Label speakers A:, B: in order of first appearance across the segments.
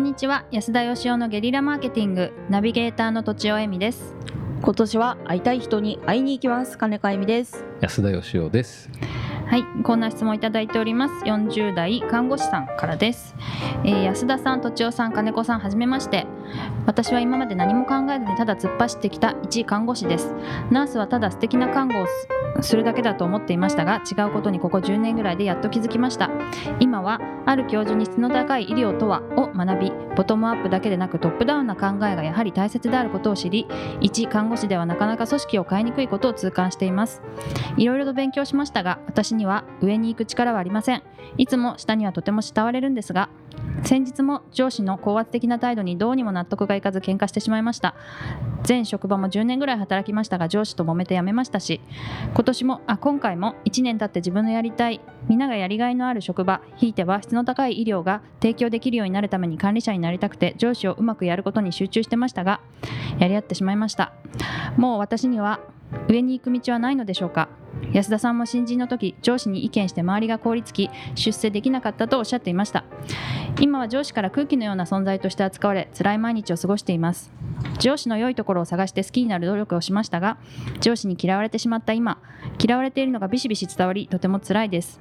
A: んにちは。安田義雄のゲリラマーケティング。ナビゲーターの土地尾恵美です。
B: 今年は会いたい人に会いに行きます。金子恵美です。
C: 安田義雄です。
A: はい。こんな質問をいただいております。40代看護師さんからです、えー安田さん土地尾さん金子さんはじめまして。私は今まで何も考えずにただ突っ走ってきた一看護師です。ナースはただ素敵な看護をするだけだと思っていましたが違うことにここ10年ぐらいでやっと気づきました。今はある教授に質の高い医療とはを学びボトムアップだけでなくトップダウンな考えがやはり大切であることを知り一看護師ではなかなか組織を変えにくいことを痛感しています。いろいろと勉強しましたが私には上に行く力はありません。いつも下にはとても慕われるんですが先日も上司の高圧的な態度にどうにも納得がいかず喧嘩してしまいました。前職場も10年ぐらい働きましたが上司と揉めて辞めましたし今年もあ今回も1年経って自分のやりたいみんながやりがいのある職場ひいては質の高い医療が提供できるようになるために管理者になりたくて上司をうまくやることに集中してましたがやり合ってしまいました。もう私には上に行く道はないのでしょうか。安田さんも新人の時上司に意見して周りが凍りつき出世できなかったとおっしゃっていました。今は上司から空気のような存在として扱われ辛い毎日を過ごしています。上司の良いところを探して好きになる努力をしましたが上司に嫌われてしまった今嫌われているのがビシビシ伝わりとても辛いです。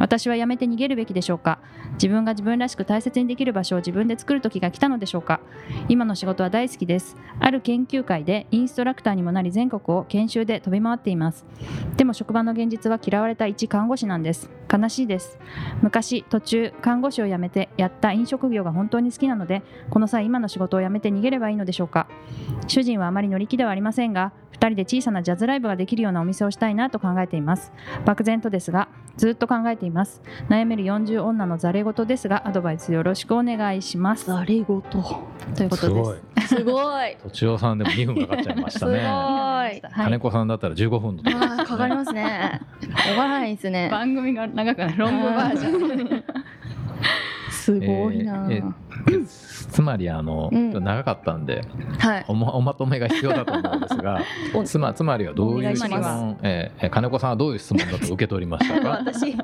A: 私は辞めて逃げるべきでしょうか？自分が自分らしく大切にできる場所を自分で作る時が来たのでしょうか？今の仕事は大好きです。ある研究会でインストラクターにもなり全国を研修で飛び回っています。でも職場の現実は嫌われた一看護師なんです。悲しいです。昔途中看護師を辞めてやった飲食業が本当に好きなのでこの際今の仕事を辞めて逃げればいいのでしょうか？主人はあまり乗り気ではありませんが2人で小さなジャズライブができるようなお店をしたいなと考えています。漠然とですがずっと考えています。悩める40女のざれ言ですがアドバイスよろしくお願いします。
B: ざれ言。
A: ということです。
C: すごい。
B: すごい。
C: 土地尾さんでも2分かかっちゃいましたね。
B: すごい。
A: はい。
C: 金子さんだったら15分とか。
B: あーかかりますね。終わらないですね。
A: 番組が長くないロングバージョン
B: すごいな、
C: えーえつまりあの、
B: うん。
C: 長かったんで
B: はい。
C: おまおまとめが必要だと思うんですが
B: お
C: つまつまりはどういう質問、えーえー金子さんはどういう質問だと受け取りましたか？
B: 私。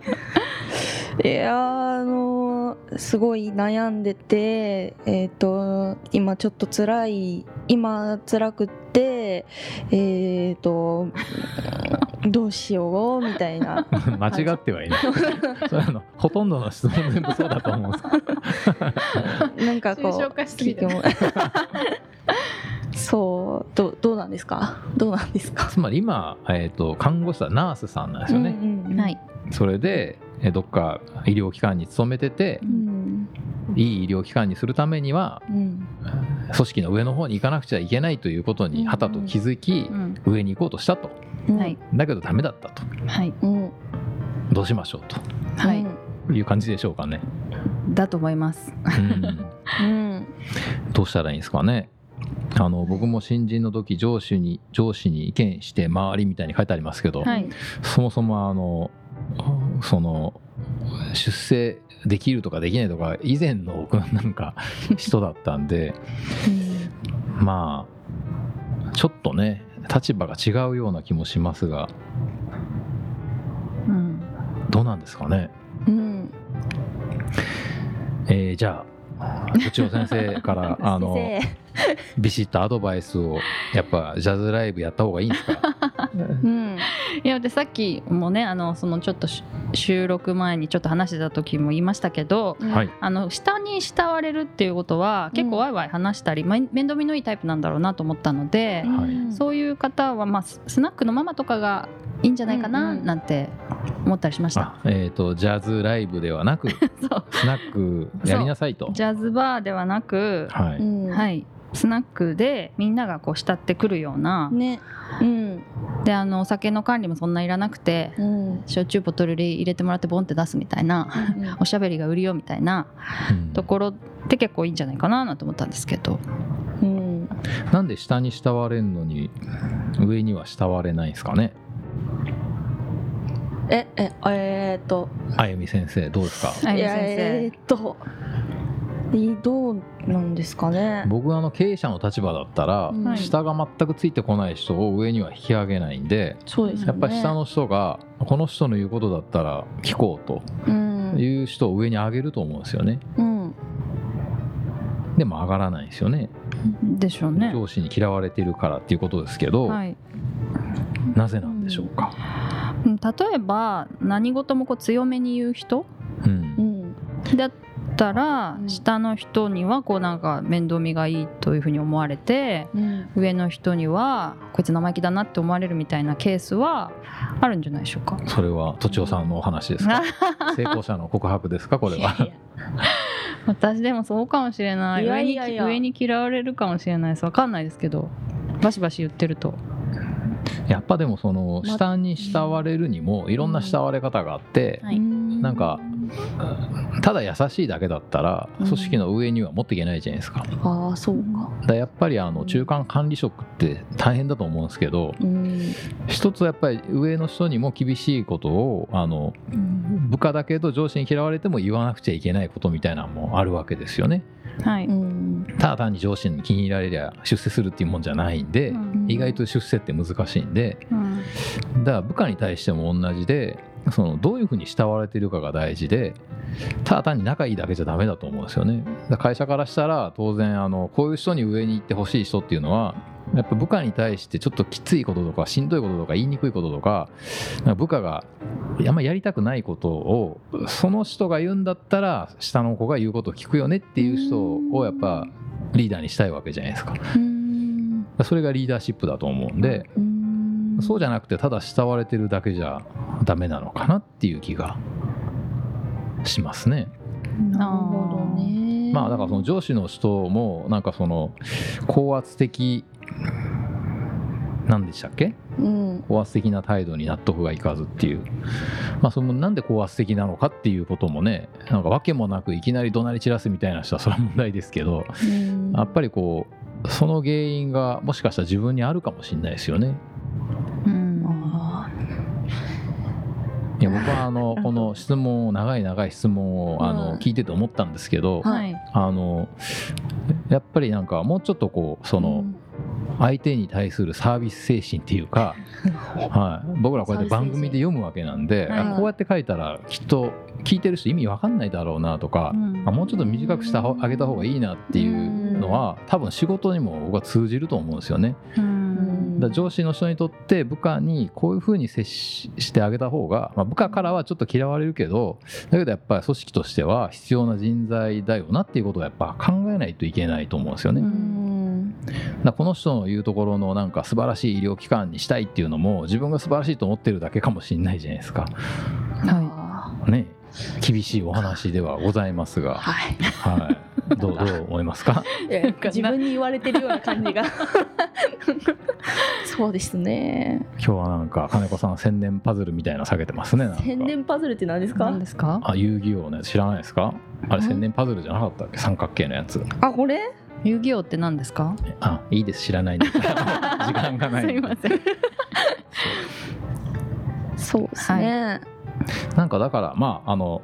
B: いやーあのーすごい悩んでてえっ、と今ちょっと辛い今辛くってえっ、とどうしようみたいな。
C: 間違ってはいない。それあのほとんどの質問全部そうだと思うんです。
B: なんかこう
A: 化しすぎて
B: 聞いても。そうどうどうなんですか？どうなんですか？
C: つまり今、えー、と看護師さんナースさんなんですよね、
B: うんうんうん。
A: はい。
C: それでえーどっか医療機関に勤めてて
B: うん。
C: いい医療機関にするためには
B: うん。
C: 組織の上の方に行かなくちゃいけないということにはたと気づき、
A: うん。
C: 上に行こうとしたと。
B: うん
A: はい。
C: だけどダメだったと。
A: はい。
B: うん
C: どうしましょう
A: はい。
C: いう感じでしょうかね、
A: だと思います。
C: うん、
B: うん。
C: どうしたらいいんですかね。あの僕も新人の時上司に上司に意見して周りみたいに書いてありますけど、
A: はい。
C: そもそもあのその出世できるとかできないとか以前の僕なんか 人だったんでまあちょっとね立場が違うような気もしますが
A: うん。
C: どうなんですかね、
B: うん。
C: えーじゃあ土尾先生から あの
B: 先
C: ビシッとアドバイスをやっぱジャズライブやった方がいいんですか？
B: 生うん。
A: いやでさっきもねあのそのちょっとし収録前にちょっと話してた時も言いましたけど
C: はい。
A: あの下に慕われるっていうことは結構ワイワイ話したり、ま面倒見のいいタイプなんだろうなと思ったので、
C: はい。
A: そういう方は、まあ、ススナックのママとかがいいんじゃないかな
B: うん。うん
A: なんて思ったりしました。
C: あえっ、とジャズライブではなく
A: そう。
C: スナックやりなさいと。
A: ジャズバーではなく、
C: はい、
B: うん。
A: はい、スナックでみんながこう慕ってくるような、
B: ね。うん。
A: であのお酒の管理もそんないらなくて
B: うん。
A: 焼酎ボトルに入れてもらってボンって出すみたいなおしゃべりが売りよみたいな
C: うん。
A: ところって結構いいんじゃないかななんて思ったんですけど。
B: うん。
C: なんで下に慕われるのに上には慕われないんですかね？
B: えええーっと。
C: あゆみ先生どうですか？
A: あゆみ
B: いやえ
A: 先
B: ーっといどうなんですかね。
C: 僕はあの経営者の立場だったら、
B: うん。
A: はい
C: 下が全くついてこない人を上には引き上げないんで
B: そうですよね。
C: やっぱり下の人がこの人の言うことだったら聞こうと
B: うん。
C: いう人を上に上げると思うんですよね。
B: うん。
C: でも上がらないですよね。
A: でしょうね。
C: 上司に嫌われてるからっていうことですけど、
A: はい。
C: なぜなんでしょうか、
A: うん。例えば何事もこう強めに言う人？
C: うん。
B: うん。
A: だったら
B: うん。
A: 下の人にはこうなんか面倒見がいいというふうに思われて
B: うん。
A: 上の人にはこいつ生意気だなって思われるみたいなケースはあるんじゃないでしょうか？
C: それは都庁さんのお話ですか？成功者の告白ですか？これは。
A: 私でもそうかもしれない。
B: いやいやいや。
A: 上に上に嫌われるかもしれないです。わかんないですけど。バシバシ言ってると。
C: やっぱでもその
B: ま
C: 下に慕われるにもいろんな慕われ方があって、
A: はい
C: なんかただ優しいだけだったら
B: うん。
C: 組織の上には持っていけないじゃないですか。
B: ああそうか。
C: だやっぱりあの中間管理職って大変だと思うんですけど
B: うん。
C: 一つやっぱり上の人にも厳しいことをあの部下だけど上司に嫌われても言わなくちゃいけないことみたいなのもあるわけですよね。
A: はい、
B: うん。
C: ただ単に上司に気に入られりゃ出世するっていうもんじゃないんで、
A: うん。
C: 意外と出世って難しいんで
A: うん。
C: だから部下に対しても同じで そのどういうふうに慕われてるかが大事でただ単に仲いいだけじゃダメだと思うんですよね。会社からしたら当然あのこういう人に上に行ってほしい人っていうのはやっぱ部下に対してちょっときついこととかしんどいこととか言いにくいこととか部下があんまやりたくないことをその人が言うんだったら下の子が言うことを聞くよねっていう人をやっぱリーダーにしたいわけじゃないですか。
B: うん
C: それがリーダーシップだと思うんで、
B: うん
C: そうじゃなくてただ慕われてるだけじゃダメなのかなっていう気がしますね。
B: なるほどね。
C: まあだからその上司の人もなんかその高圧的なんでしたっけ？
B: うん。
C: 高圧的な態度に納得がいかずっていう。まあそのなんで高圧的なのかっていうこともねなんか訳もなくいきなり怒鳴り散らすみたいな人はそれは問題ですけど
B: うん。
C: やっぱりこうその原因がもしかしたら自分にあるかもしれないですよね。僕はあの この質問を長い長い質問をあ
B: うん。
C: の聞いてて思ったんですけど、
A: はい。
C: あのやっぱりなんかもうちょっとこうその相手に対するサービス精神っていうか、はい、僕らこうやって番組で読むわけなんで、
A: はい。
C: あこうやって書いたらきっと聞いてる人意味わかんないだろうなとか、
A: うん。
C: あもうちょっと短くしてあげた方がいいなっていうのは多分仕事にも僕は通じると思うんですよね。
A: うん
C: だ上司の人にとって部下にこういうふうに接ししてあげた方が、まあ、部下からはちょっと嫌われるけどだけどやっぱり組織としては必要な人材だよなっていうことをやっぱ考えないといけないと思うんですよね。
B: う
C: だこの人の言うところのなんか素晴らしい医療機関にしたいっていうのも自分が素晴らしいと思ってるだけかもしれないじゃないですか。
B: あ
C: ね。厳しいお話ではございますが、
B: ーはい。
C: はい、どうどう思いますか？
B: いや自分に言われてるような感じが そうですね。
C: 今日はなんか金子さん千年パズルみたいなの下げてますねなんか。
B: 千年パズルって何ですか？
A: 何ですか？
C: あ遊戯王のやつ知らないですか？あれ千年パズルじゃなかったっけ？三角形のやつ。
B: あこれ？
A: 遊戯王って何ですか？
C: あいいです知らないんで。す 時間がない
A: すいません。
B: そう。ですね、
C: なんかだからまああの、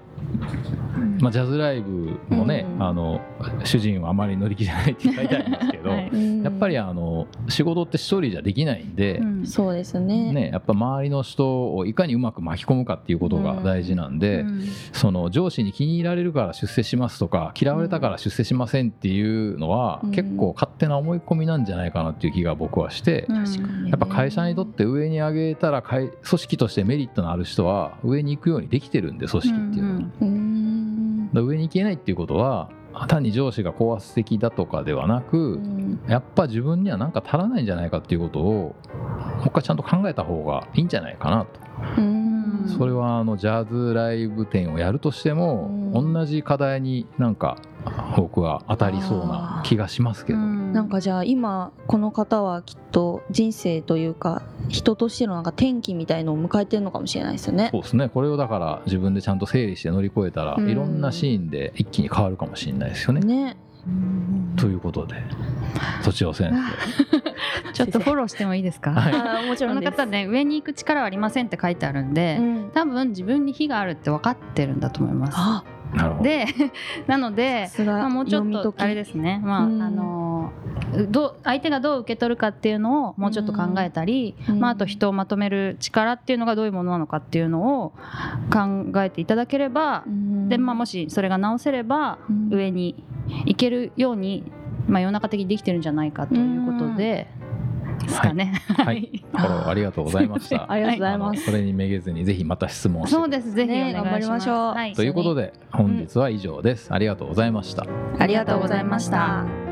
C: まあ、ジャズライブもね、
B: うん。
C: あの主人はあまり乗り気じゃないって書いてありますけど、
A: はい。
B: うん。
C: やっぱりあの仕事って一人じゃできないんで、
A: うん。
B: そうですね。
C: ね、やっぱ周りの人をいかにうまく巻き込むかっていうことが大事なんで、
A: うん。
C: その上司に気に入られるから出世しますとか嫌われたから出世しませんっていうのは、
B: うん。
C: 結構勝手な思い込みなんじゃないかなっていう気が僕はして、やっぱ会社にとって上に上げたら会組織としてメリットのある人は上に行くようにできてるんで組織っていうのは。上に行けないっていうことは単に上司が高圧的だとかではなく、
B: うん。
C: やっぱ自分には何か足らないんじゃないかっていうことをもう一回ちゃんと考えた方がいいんじゃないかなと。
B: うん。
C: それはあのジャズライブ展をやるとしても、
B: うん。
C: 同じ課題になんか僕は当たりそうな気がしますけど、
A: うん
B: なんかじゃあ今この方はきっと人生というか人としてのなんか転機みたいのを迎えてるのかもしれないですよね。
C: そうですね。これをだから自分でちゃんと整理して乗り越えたら、
B: うん。
C: いろんなシーンで一気に変わるかもしれないですよね。
B: ね。
A: うん
C: ということで土尾先生
A: ちょっとフォローしてもいいですか、
C: はい。
B: あーもち
A: この
B: ろんです。
A: 方 ね上に行く力はありませんって書いてあるんで、
B: うん。
A: 多分自分に非があるって分かってるんだと思います。
B: あ、
C: なるほど。
A: で なのでまあ、もうちょっとあれですね、まあ
B: うん。
A: あのどう相手がどう受け取るかっていうのをもうちょっと考えたり、
B: うん
A: まあ、あと人をまとめる力っていうのがどういうものなのかっていうのを考えていただければ、でまあ、もしそれが直せれば
B: うん
A: 上にいけるように、まあ、世の中的にできてるんじゃないかということで、ですかね。
C: はい、フォローありがとうございました。
B: ありがとうございます
C: それにめげずにぜひまた質問して
A: そうです。ぜひお願いします。
B: ね頑張りましょう
A: はい
C: ということで本日は以上です。ありがとうございました。
B: ありがとうございました。